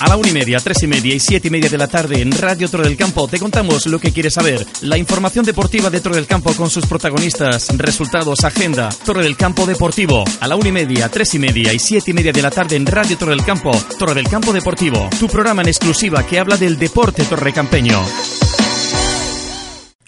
A la una y media, tres y media y siete y media de la tarde en Radio Torre del Campo te contamos lo que quieres saber. La información deportiva de Torre del Campo con sus protagonistas, resultados, agenda. Torre del Campo Deportivo. A la una y media, tres y media y siete y media de la tarde en Radio Torre del Campo. Torre del Campo Deportivo. Tu programa en exclusiva que habla del deporte torrecampeño.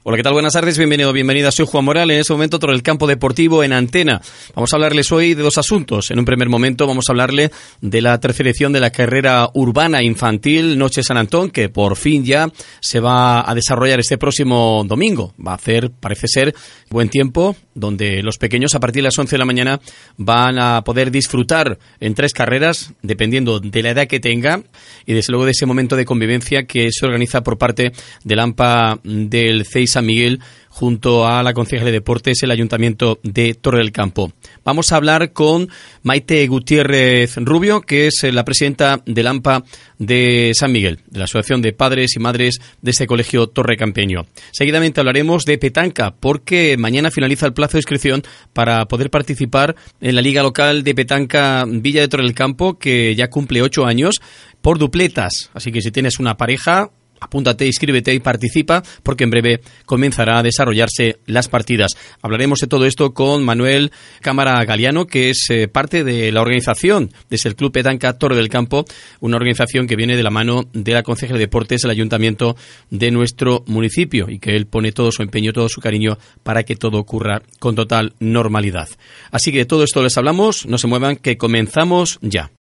Hola, ¿qué tal? Buenas tardes, bienvenido, bienvenida. Soy Juan Morales. En este momento, todo el campo deportivo en antena. Vamos a hablarles hoy de dos asuntos. En un primer momento, vamos a hablarle de la tercera edición de la carrera urbana infantil Noche San Antón, que por fin ya se va a desarrollar este próximo domingo. Va a hacer, parece ser, buen tiempo, donde los pequeños a partir de las 11 de la mañana van a poder disfrutar en tres carreras, dependiendo de la edad que tenga y desde luego de ese momento de convivencia que se organiza por parte del AMPA del CEIS San Miguel junto a la Concejalía de Deportes, el Ayuntamiento de Torre del Campo. Vamos a hablar con Maite Gutiérrez Rubio, que es la presidenta del AMPA de San Miguel, de la Asociación de Padres y Madres de este colegio Torre Campeño. Seguidamente hablaremos de petanca, porque mañana finaliza el plazo de inscripción para poder participar en la Liga Local de Petanca Villa de Torre del Campo, que ya cumple ocho años, por dupletas. Así que si tienes una pareja, apúntate, inscríbete y participa porque en breve comenzará a desarrollarse las partidas. Hablaremos de todo esto con Manuel Cámara Galeano, que es eh, parte de la organización desde el Club Petanca Torre del Campo, una organización que viene de la mano de la Consejería de Deportes del Ayuntamiento de nuestro municipio y que él pone todo su empeño, todo su cariño para que todo ocurra con total normalidad. Así que de todo esto les hablamos, no se muevan, que comenzamos ya.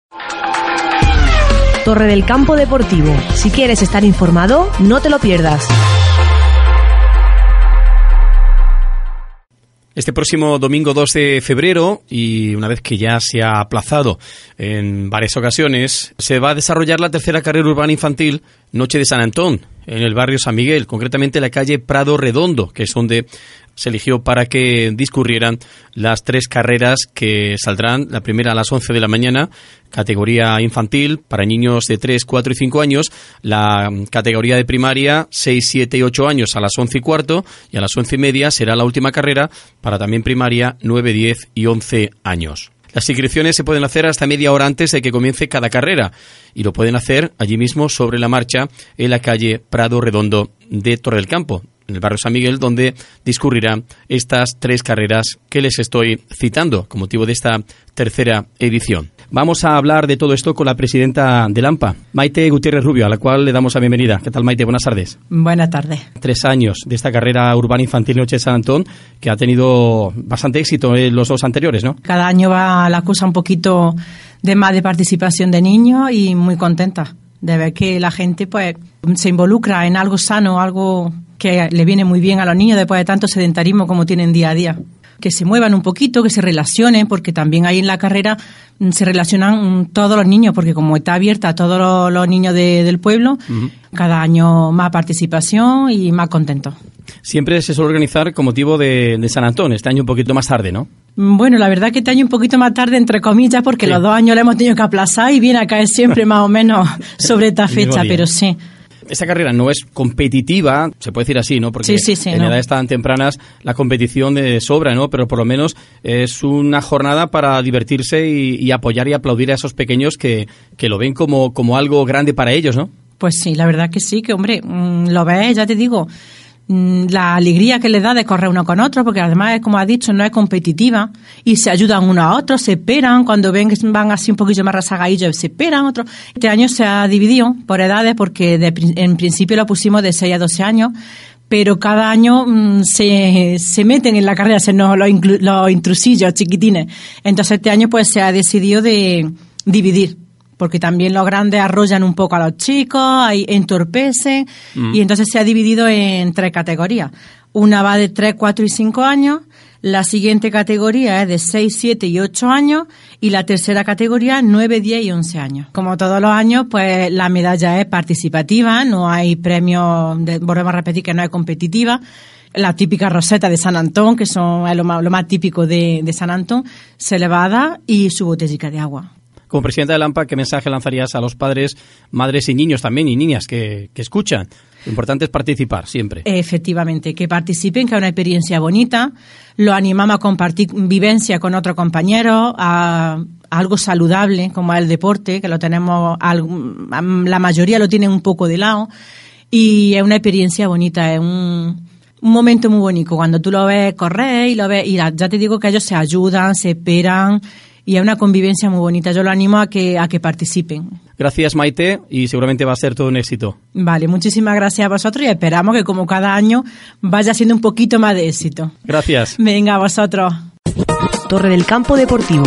Torre del Campo Deportivo. Si quieres estar informado, no te lo pierdas. Este próximo domingo 2 de febrero, y una vez que ya se ha aplazado en varias ocasiones, se va a desarrollar la tercera carrera urbana infantil Noche de San Antón, en el barrio San Miguel, concretamente en la calle Prado Redondo, que es donde se eligió para que discurrieran las tres carreras que saldrán. La primera a las 11 de la mañana, categoría infantil para niños de 3, 4 y 5 años. La categoría de primaria, 6, 7 y 8 años a las 11 y cuarto. Y a las 11 y media será la última carrera para también primaria, 9, 10 y 11 años. Las inscripciones se pueden hacer hasta media hora antes de que comience cada carrera y lo pueden hacer allí mismo sobre la marcha en la calle Prado Redondo de Torre del Campo, en el barrio San Miguel, donde discurrirán estas tres carreras que les estoy citando con motivo de esta tercera edición. Vamos a hablar de todo esto con la presidenta del AMPA, Maite Gutiérrez Rubio, a la cual le damos la bienvenida. ¿Qué tal, Maite? Buenas tardes. Buenas tardes. Tres años de esta carrera urbana infantil Noche de San Antón, que ha tenido bastante éxito en los dos anteriores, ¿no? Cada año va la cosa un poquito de más de participación de niños y muy contenta de ver que la gente pues se involucra en algo sano, algo que le viene muy bien a los niños después de tanto sedentarismo como tienen día a día. Que se muevan un poquito, que se relacionen, porque también ahí en la carrera mm, se relacionan mm, todos los niños, porque como está abierta a todos los, niños del pueblo, cada año más participación y más contentos. Siempre se suele organizar con motivo de, San Antón, este año un poquito más tarde, ¿no? Mm, bueno, la verdad que este año un poquito más tarde, entre comillas, porque los dos años lo hemos tenido que aplazar y viene a caer siempre más o menos sobre esta fecha, pero sí esta carrera no es competitiva, se puede decir así, ¿no? Porque en edades tan tempranas la competición de sobra, ¿no? Pero por lo menos es una jornada para divertirse y, apoyar y aplaudir a esos pequeños que, que lo ven como, como algo grande para ellos, ¿no? Pues sí, la verdad que sí, que hombre, mm, lo ves, ya te digo, la alegría que le da de correr uno con otro, porque además, como ha dicho, no es competitiva y se ayudan uno a otro, se esperan, cuando ven que van así un poquillo más rasagadillos, se esperan otros. Este año se ha dividido por edades porque en principio lo pusimos de 6 a 12 años, pero cada año mm, se, se meten en la carrera se nos, los, los intrusillos chiquitines. Entonces este año pues se ha decidido de dividir porque también los grandes arrollan un poco a los chicos, entorpecen, mm. y entonces se ha dividido en tres categorías. Una va de 3, 4 y 5 años, la siguiente categoría es de 6, 7 y 8 años y la tercera categoría 9, 10 y 11 años. Como todos los años, pues la medalla es participativa, no hay premios, volvemos a repetir que no es competitiva. La típica roseta de San Antón, que son lo más, lo más típico de, de San Antón, se le va a dar y su botellita de agua. Como presidenta de Lampa, ¿qué mensaje lanzarías a los padres, madres y niños también y niñas que, que escuchan? Lo importante es participar siempre. Efectivamente, que participen, que es una experiencia bonita. Lo animamos a compartir vivencia con otro compañero, a, algo saludable como el deporte, que lo tenemos, la mayoría lo tienen un poco de lado y es una experiencia bonita, es un, un momento muy bonito cuando tú lo ves correr y lo ves y ya te digo que ellos se ayudan, se esperan y es una convivencia muy bonita. Yo lo animo a que a que participen. Gracias Maite y seguramente va a ser todo un éxito. Vale, muchísimas gracias a vosotros y esperamos que como cada año vaya siendo un poquito más de éxito. Gracias. Venga, a vosotros. Torre del Campo Deportivo.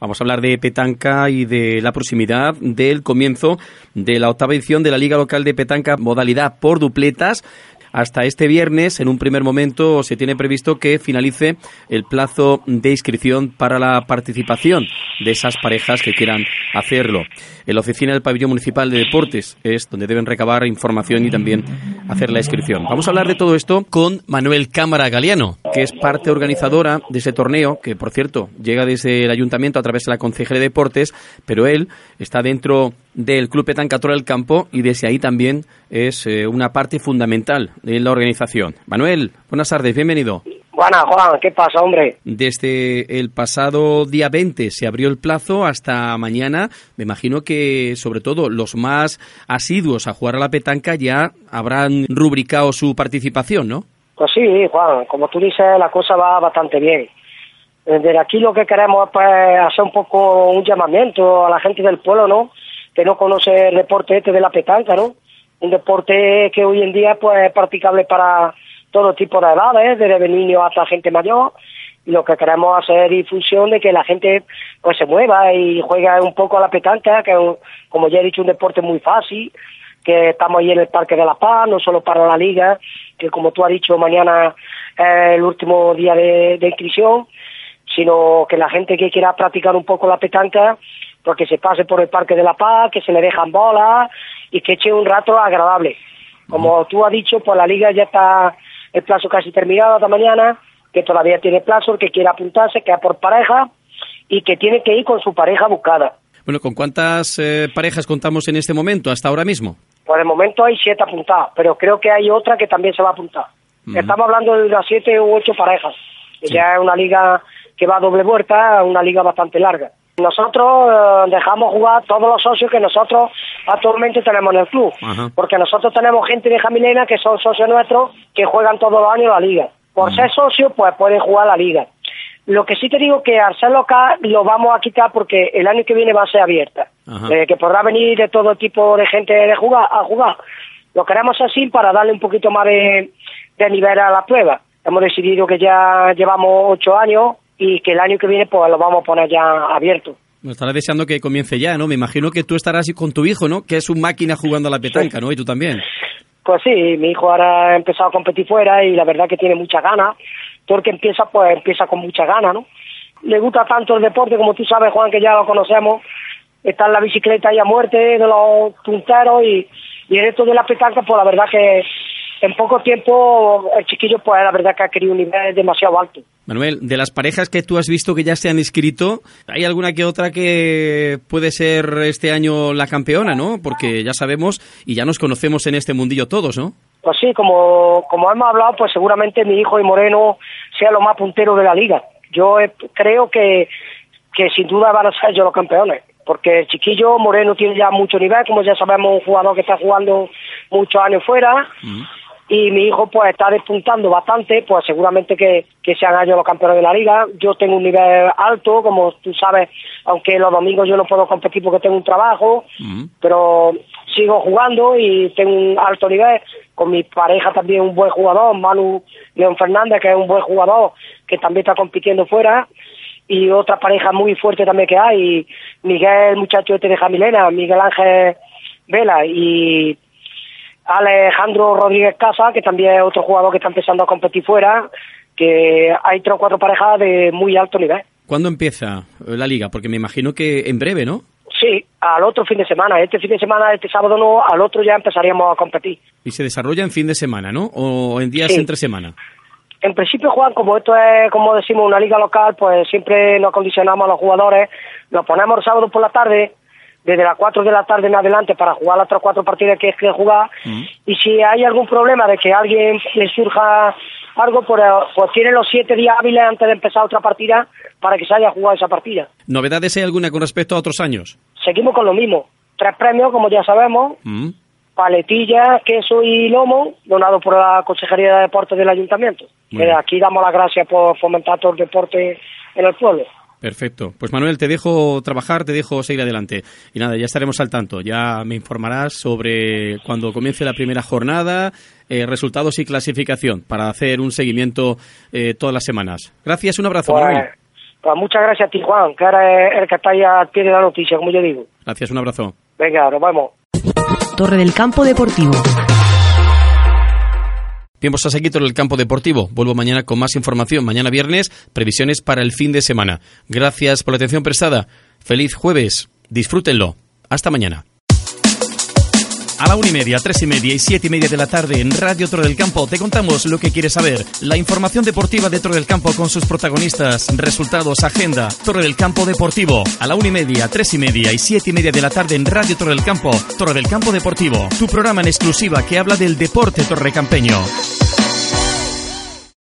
Vamos a hablar de petanca y de la proximidad del comienzo de la octava edición de la Liga Local de Petanca, modalidad por dupletas. Hasta este viernes, en un primer momento, se tiene previsto que finalice el plazo de inscripción para la participación de esas parejas que quieran hacerlo. En la oficina del Pabellón Municipal de Deportes es donde deben recabar información y también hacer la inscripción. Vamos a hablar de todo esto con Manuel Cámara Galeano, que es parte organizadora de ese torneo, que por cierto llega desde el ayuntamiento a través de la Concejalía de Deportes, pero él está dentro del Club Petanca del Campo y desde ahí también es eh, una parte fundamental de la organización. Manuel, buenas tardes, bienvenido. Buenas, Juan, ¿qué pasa, hombre? Desde el pasado día 20 se abrió el plazo hasta mañana. Me imagino que, sobre todo, los más asiduos a jugar a la petanca ya habrán rubricado su participación, ¿no? Pues sí, Juan, como tú dices, la cosa va bastante bien. Desde aquí lo que queremos es pues, hacer un poco un llamamiento a la gente del pueblo, ¿no? Que no conoce el deporte este de la petanca, ¿no? Un deporte que hoy en día pues, es practicable para todo tipo de edades, desde niños hasta gente mayor, lo que queremos hacer es difusión de que la gente pues se mueva y juegue un poco a la petanca, que como ya he dicho un deporte muy fácil, que estamos ahí en el Parque de la Paz, no solo para la liga, que como tú has dicho mañana es el último día de, inscripción, sino que la gente que quiera practicar un poco la petanca, porque se pase por el Parque de la Paz, que se le dejan bolas y que eche un rato agradable. Como tú has dicho, pues la liga ya está el plazo casi terminado hasta mañana, que todavía tiene plazo, el que quiera apuntarse, queda por pareja y que tiene que ir con su pareja buscada. Bueno, ¿con cuántas eh, parejas contamos en este momento, hasta ahora mismo? Por el momento hay siete apuntadas, pero creo que hay otra que también se va a apuntar. Estamos hablando de unas siete u ocho parejas. Ya es una liga que va a doble vuelta, una liga bastante larga. Nosotros eh, dejamos jugar todos los socios que nosotros actualmente tenemos en el club, porque nosotros tenemos gente de Jamilena que son socios nuestros que juegan todos los años la liga. Por ser socios, pues pueden jugar la liga. Lo que sí te digo que al ser local lo vamos a quitar porque el año que viene va a ser abierta, eh, que podrá venir de todo tipo de gente de jugar a jugar. Lo queremos así para darle un poquito más de, de nivel a la prueba. Hemos decidido que ya llevamos ocho años y que el año que viene pues lo vamos a poner ya abierto. Me estarás deseando que comience ya, ¿no? Me imagino que tú estarás con tu hijo, ¿no? Que es un máquina jugando a la petanca, ¿no? Y tú también. Pues sí, mi hijo ahora ha empezado a competir fuera y la verdad que tiene mucha ganas. Todo el que empieza, pues empieza con mucha ganas, ¿no? Le gusta tanto el deporte, como tú sabes, Juan, que ya lo conocemos. Está en la bicicleta y a muerte de los punteros y, y en esto de la petanca, pues la verdad que en poco tiempo el chiquillo, pues la verdad que ha querido un nivel demasiado alto. Manuel, de las parejas que tú has visto que ya se han inscrito, ¿hay alguna que otra que puede ser este año la campeona, no? Porque ya sabemos y ya nos conocemos en este mundillo todos, ¿no? Pues sí, como, como hemos hablado, pues seguramente mi hijo y Moreno sea lo más puntero de la liga. Yo creo que, que sin duda van a ser ellos los campeones porque el chiquillo Moreno tiene ya mucho nivel, como ya sabemos, un jugador que está jugando muchos años fuera, y mi hijo pues está despuntando bastante, pues seguramente que, que sean ellos los campeones de la liga. Yo tengo un nivel alto, como tú sabes, aunque los domingos yo no puedo competir porque tengo un trabajo, pero sigo jugando y tengo un alto nivel. Con mi pareja también un buen jugador, Manu León Fernández, que es un buen jugador, que también está compitiendo fuera. Y otra pareja muy fuerte también que hay, Miguel, muchacho este de Jamilena, Miguel Ángel Vela y Alejandro Rodríguez Casa, que también es otro jugador que está empezando a competir fuera, que hay tres o cuatro parejas de muy alto nivel. ¿Cuándo empieza la liga? Porque me imagino que en breve, ¿no? Sí, al otro fin de semana. Este fin de semana, este sábado no, al otro ya empezaríamos a competir. Y se desarrolla en fin de semana, ¿no? ¿O en días entre semana? En principio, Juan, como esto es, como decimos, una liga local, pues siempre nos condicionamos a los jugadores, nos ponemos el sábado por la tarde, desde las 4 de la tarde en adelante para jugar las otras cuatro partidas que es que jugar. Mm. Y si hay algún problema de que alguien le surja algo, pues, pues tiene los siete días hábiles antes de empezar otra partida para que se haya jugado esa partida. ¿Novedades hay alguna con respecto a otros años? Seguimos con lo mismo. Tres premios, como ya sabemos. Mm. Paletilla, queso y lomo, donado por la Consejería de Deportes del Ayuntamiento. Que bien. aquí damos las gracias por fomentar todo el deporte en el pueblo. Perfecto. Pues Manuel, te dejo trabajar, te dejo seguir adelante. Y nada, ya estaremos al tanto. Ya me informarás sobre cuando comience la primera jornada, eh, resultados y clasificación para hacer un seguimiento eh, todas las semanas. Gracias, un abrazo, Pues, Manuel. pues muchas gracias a ti, Juan, que eres el que está ahí al pie de la noticia, como yo digo. Gracias, un abrazo. Venga, nos vemos. Torre del Campo Deportivo. Tiempo a seguir en el campo deportivo. Vuelvo mañana con más información. Mañana viernes, previsiones para el fin de semana. Gracias por la atención prestada. Feliz jueves. Disfrútenlo. Hasta mañana. A la una y media, tres y media y siete y media de la tarde en Radio Torre del Campo te contamos lo que quieres saber. La información deportiva de del Campo con sus protagonistas, resultados, agenda. Torre del Campo Deportivo. A la una y media, tres y media y siete y media de la tarde en Radio Torre del Campo. Torre del Campo Deportivo. Tu programa en exclusiva que habla del deporte torrecampeño.